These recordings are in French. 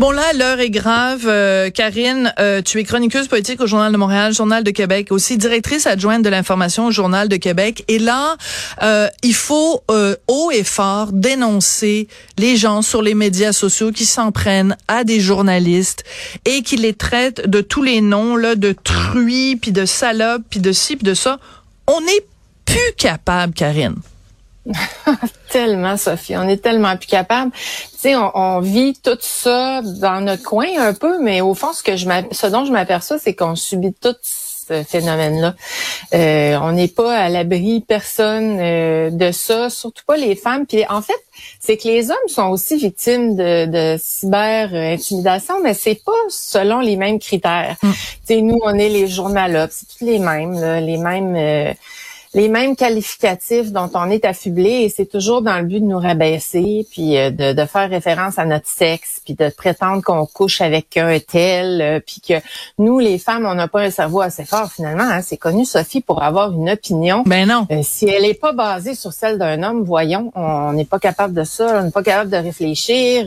Bon là, l'heure est grave. Euh, Karine, euh, tu es chroniqueuse politique au Journal de Montréal, Journal de Québec, aussi directrice adjointe de l'information au Journal de Québec. Et là, euh, il faut haut et fort dénoncer les gens sur les médias sociaux qui s'en prennent à des journalistes et qui les traitent de tous les noms là, de truies, puis de salopes, puis de ci, puis de ça. On n'est plus capable, Karine. tellement, Sophie. On est tellement plus capable. Tu sais, on, vit tout ça dans notre coin un peu, mais au fond, ce que je ce dont je m'aperçois, c'est qu'on subit tout ce phénomène-là. Euh, on n'est pas à l'abri, personne, euh, de ça, surtout pas les femmes. Puis en fait, c'est que les hommes sont aussi victimes de, de cyber-intimidation, mais c'est pas selon les mêmes critères. Mm. Tu sais, nous, on est les journalistes, c'est tous les mêmes, les mêmes... Euh, les mêmes qualificatifs dont on est affublé et c'est toujours dans le but de nous rabaisser, puis euh, de, de faire référence à notre sexe, puis de prétendre qu'on couche avec un tel, euh, puis que nous, les femmes, on n'a pas un cerveau assez fort finalement. Hein. C'est connu, Sophie, pour avoir une opinion. Ben non. Euh, si elle n'est pas basée sur celle d'un homme, voyons, on n'est pas capable de ça, on n'est pas capable de réfléchir.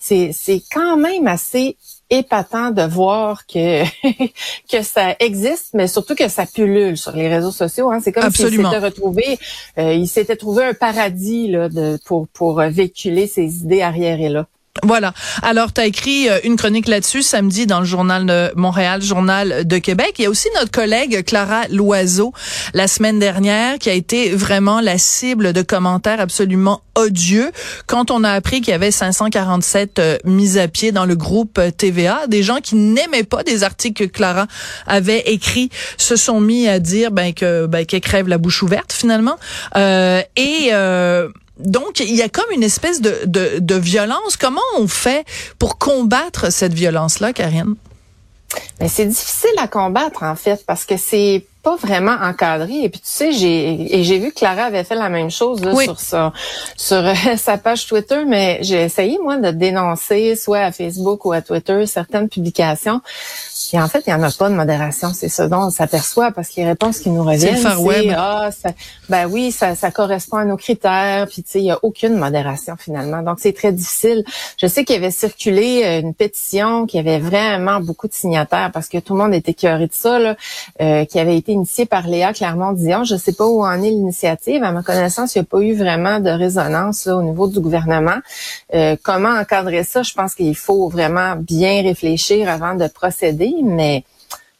c'est quand même assez épatant de voir que que ça existe, mais surtout que ça pullule sur les réseaux sociaux. Hein. C'est comme s'il s'était retrouvé, euh, il s'était trouvé un paradis là, de, pour pour véhiculer ses idées arriérées là. Voilà. Alors, tu as écrit euh, une chronique là-dessus samedi dans le journal de Montréal, journal de Québec. Il y a aussi notre collègue Clara Loiseau la semaine dernière qui a été vraiment la cible de commentaires absolument odieux quand on a appris qu'il y avait 547 euh, mises à pied dans le groupe euh, TVA. Des gens qui n'aimaient pas des articles que Clara avait écrits se sont mis à dire ben que ben qu'elle crève la bouche ouverte finalement. et donc, il y a comme une espèce de, de, de violence. Comment on fait pour combattre cette violence-là, Karine? Mais c'est difficile à combattre en fait parce que c'est pas vraiment encadré et puis tu sais j'ai et j'ai vu que Clara avait fait la même chose sur sa sur sa page Twitter mais j'ai essayé moi de dénoncer soit à Facebook ou à Twitter certaines publications puis en fait, il n'y en a pas de modération. C'est ce dont on s'aperçoit parce que les réponses qui nous reviennent, c'est ah, ça, ben oui, ça, ça correspond à nos critères. Puis tu sais, il n'y a aucune modération finalement. Donc c'est très difficile. Je sais qu'il y avait circulé euh, une pétition qui avait vraiment beaucoup de signataires parce que tout le monde était curieux de ça, là, euh, qui avait été initiée par Léa Clermont-Dion. Je ne sais pas où en est l'initiative. À ma connaissance, il n'y a pas eu vraiment de résonance au niveau du gouvernement. Euh, comment encadrer ça? Je pense qu'il faut vraiment bien réfléchir avant de procéder mais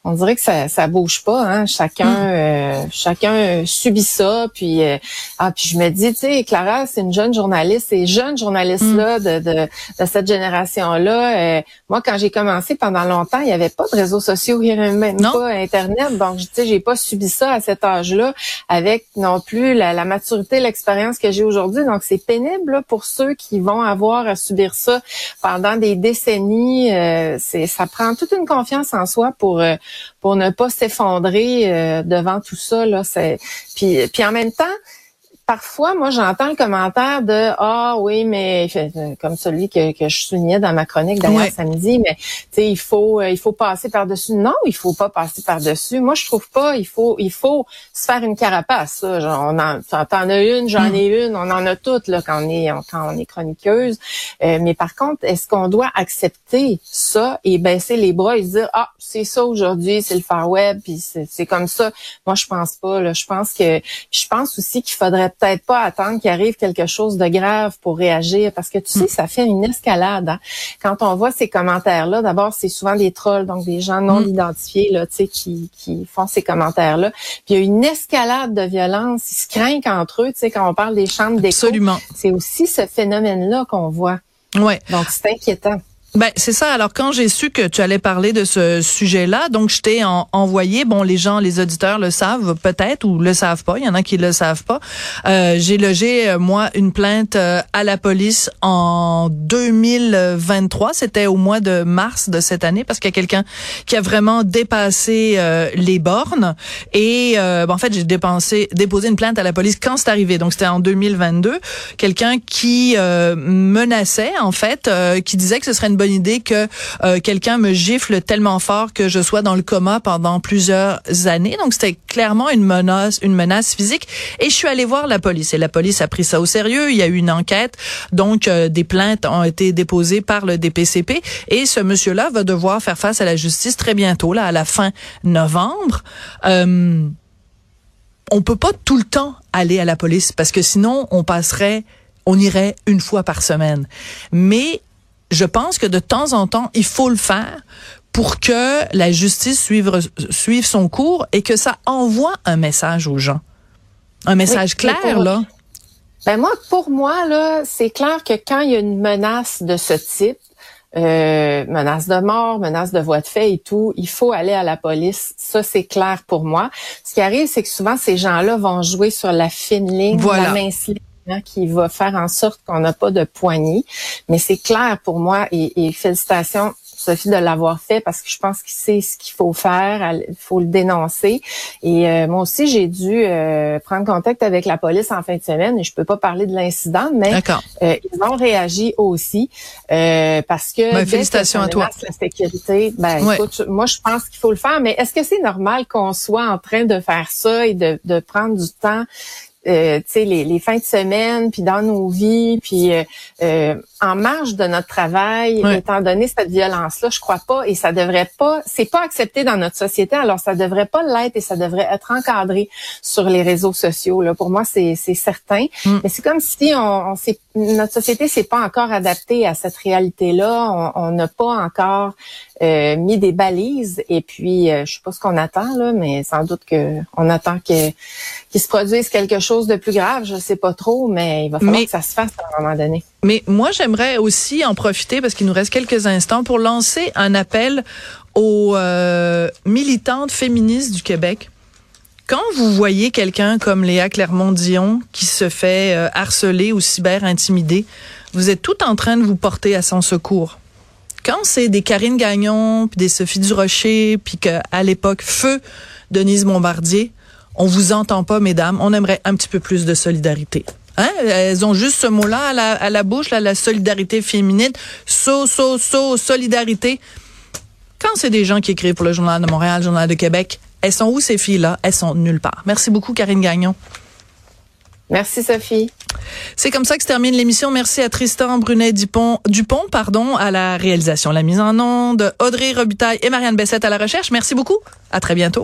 on dirait que ça ça bouge pas hein chacun hmm. euh, chacun subit ça puis euh, ah puis je me dis tu sais Clara c'est une jeune journaliste ces jeunes journalistes là hmm. de, de, de cette génération là euh, moi quand j'ai commencé pendant longtemps il y avait pas de réseaux sociaux il y avait même pas internet donc tu sais j'ai pas subi ça à cet âge là avec non plus la, la maturité l'expérience que j'ai aujourd'hui donc c'est pénible pour ceux qui vont avoir à subir ça pendant des décennies c'est ça prend toute une confiance en soi pour pour ne pas s'effondrer euh, devant tout ça là c'est puis puis en même temps parfois, moi, j'entends le commentaire de ah oui, mais euh, comme celui que, que je soulignais dans ma chronique d'ailleurs samedi, mais tu sais, il faut euh, il faut passer par dessus. Non, il faut pas passer par dessus. Moi, je trouve pas. Il faut il faut se faire une carapace. Ça. Genre, on en t'en as une, j'en ai une, on en a toutes là quand on est quand on est chroniqueuse. Euh, mais par contre, est-ce qu'on doit accepter ça et baisser les bras et se dire ah c'est ça aujourd'hui, c'est le far web, puis c'est comme ça? Moi, je pense pas. Là. Je pense que je pense aussi qu'il faudrait peut-être pas attendre qu'il arrive quelque chose de grave pour réagir parce que tu sais, mm. ça fait une escalade. Hein. Quand on voit ces commentaires-là, d'abord, c'est souvent des trolls, donc des gens non mm. identifiés là, tu sais, qui, qui font ces commentaires-là. Puis il y a une escalade de violence. Ils se craignent entre eux, tu sais, quand on parle des chambres d'écho. Absolument. C'est aussi ce phénomène-là qu'on voit. Ouais. Donc, c'est inquiétant. Ben c'est ça. Alors quand j'ai su que tu allais parler de ce sujet-là, donc je t'ai envoyé. Bon, les gens, les auditeurs le savent peut-être ou le savent pas. Il y en a qui le savent pas. Euh, j'ai logé euh, moi une plainte euh, à la police en 2023. C'était au mois de mars de cette année parce qu'il y a quelqu'un qui a vraiment dépassé euh, les bornes. Et ben, en fait, j'ai déposé une plainte à la police quand c'est arrivé. Donc c'était en 2022. Quelqu'un qui menaçait en fait, qui disait que ce serait une bonne idée que euh, quelqu'un me gifle tellement fort que je sois dans le coma pendant plusieurs années. Donc c'était clairement une menace, une menace physique. Et je suis allée voir la police et la police a pris ça au sérieux. Il y a eu une enquête, donc euh, des plaintes ont été déposées par le DPCP et ce monsieur-là va devoir faire face à la justice très bientôt, là à la fin novembre. Euh, on peut pas tout le temps aller à la police parce que sinon on passerait on irait une fois par semaine. Mais je pense que de temps en temps, il faut le faire pour que la justice suive, suive son cours et que ça envoie un message aux gens. Un message clair, là. Ben moi, pour moi, là, c'est clair que quand il y a une menace de ce type, euh, menace de mort, menace de voie de fait et tout, il faut aller à la police. Ça, c'est clair pour moi. Ce qui arrive, c'est que souvent, ces gens-là vont jouer sur la fine ligne, la mince ligne qui va faire en sorte qu'on n'a pas de poignée. Mais c'est clair pour moi et, et félicitations Sophie de l'avoir fait parce que je pense qu'il sait ce qu'il faut faire, il faut le dénoncer. Et euh, moi aussi, j'ai dû euh, prendre contact avec la police en fin de semaine et je peux pas parler de l'incident, mais euh, ils ont réagi aussi parce que ben, félicitations à toi. La sécurité, ben écoute, moi je pense qu'il faut le faire, mais est-ce que c'est normal qu'on soit en train de faire ça et de, de prendre du temps euh, les, les, fins de semaine, puis dans nos vies, puis euh, euh, en marge de notre travail, étant donné cette violence-là, je crois pas, et ça devrait pas, c'est pas accepté dans notre société, alors ça devrait pas l'être et ça devrait être encadré sur les réseaux sociaux. Là. Pour moi, c'est certain. Mm. Mais c'est comme si on, on notre société s'est pas encore adaptée à cette réalité-là. On n'a pas encore euh, mis des balises. Et puis, euh, je sais pas ce qu'on attend là, mais sans doute que on attend que qu'il se produise quelque chose de plus grave. Je sais pas trop, mais il va falloir que ça se fasse à un moment donné. Mais moi, j'aimerais aussi en profiter parce qu'il nous reste quelques instants pour lancer un appel aux euh, militantes féministes du Québec. Quand vous voyez quelqu'un comme Léa Clermont-Dion qui se fait euh, harceler ou cyber-intimider, vous êtes tout en train de vous porter à son secours. Quand c'est des Karine Gagnon, puis des Sophie Durocher, puis qu'à l'époque, feu Denise Bombardier, on vous entend pas, mesdames. On aimerait un petit peu plus de solidarité. Hein? Elles ont juste ce mot-là à la, bouche, la solidarité féminine. So, so, so, solidarité. Quand c'est des gens qui écrivent pour le Journal de Montréal, le Journal de Québec, elles sont où ces filles-là? Elles sont nulle part. Merci beaucoup, Karine Gagnon. Merci, Sophie. C'est comme ça que se termine l'émission. Merci à Tristan Brunet Dupont, Dupont pardon, à la réalisation, la mise en onde, Audrey Robitaille et Marianne Bessette à la recherche. Merci beaucoup. À très bientôt.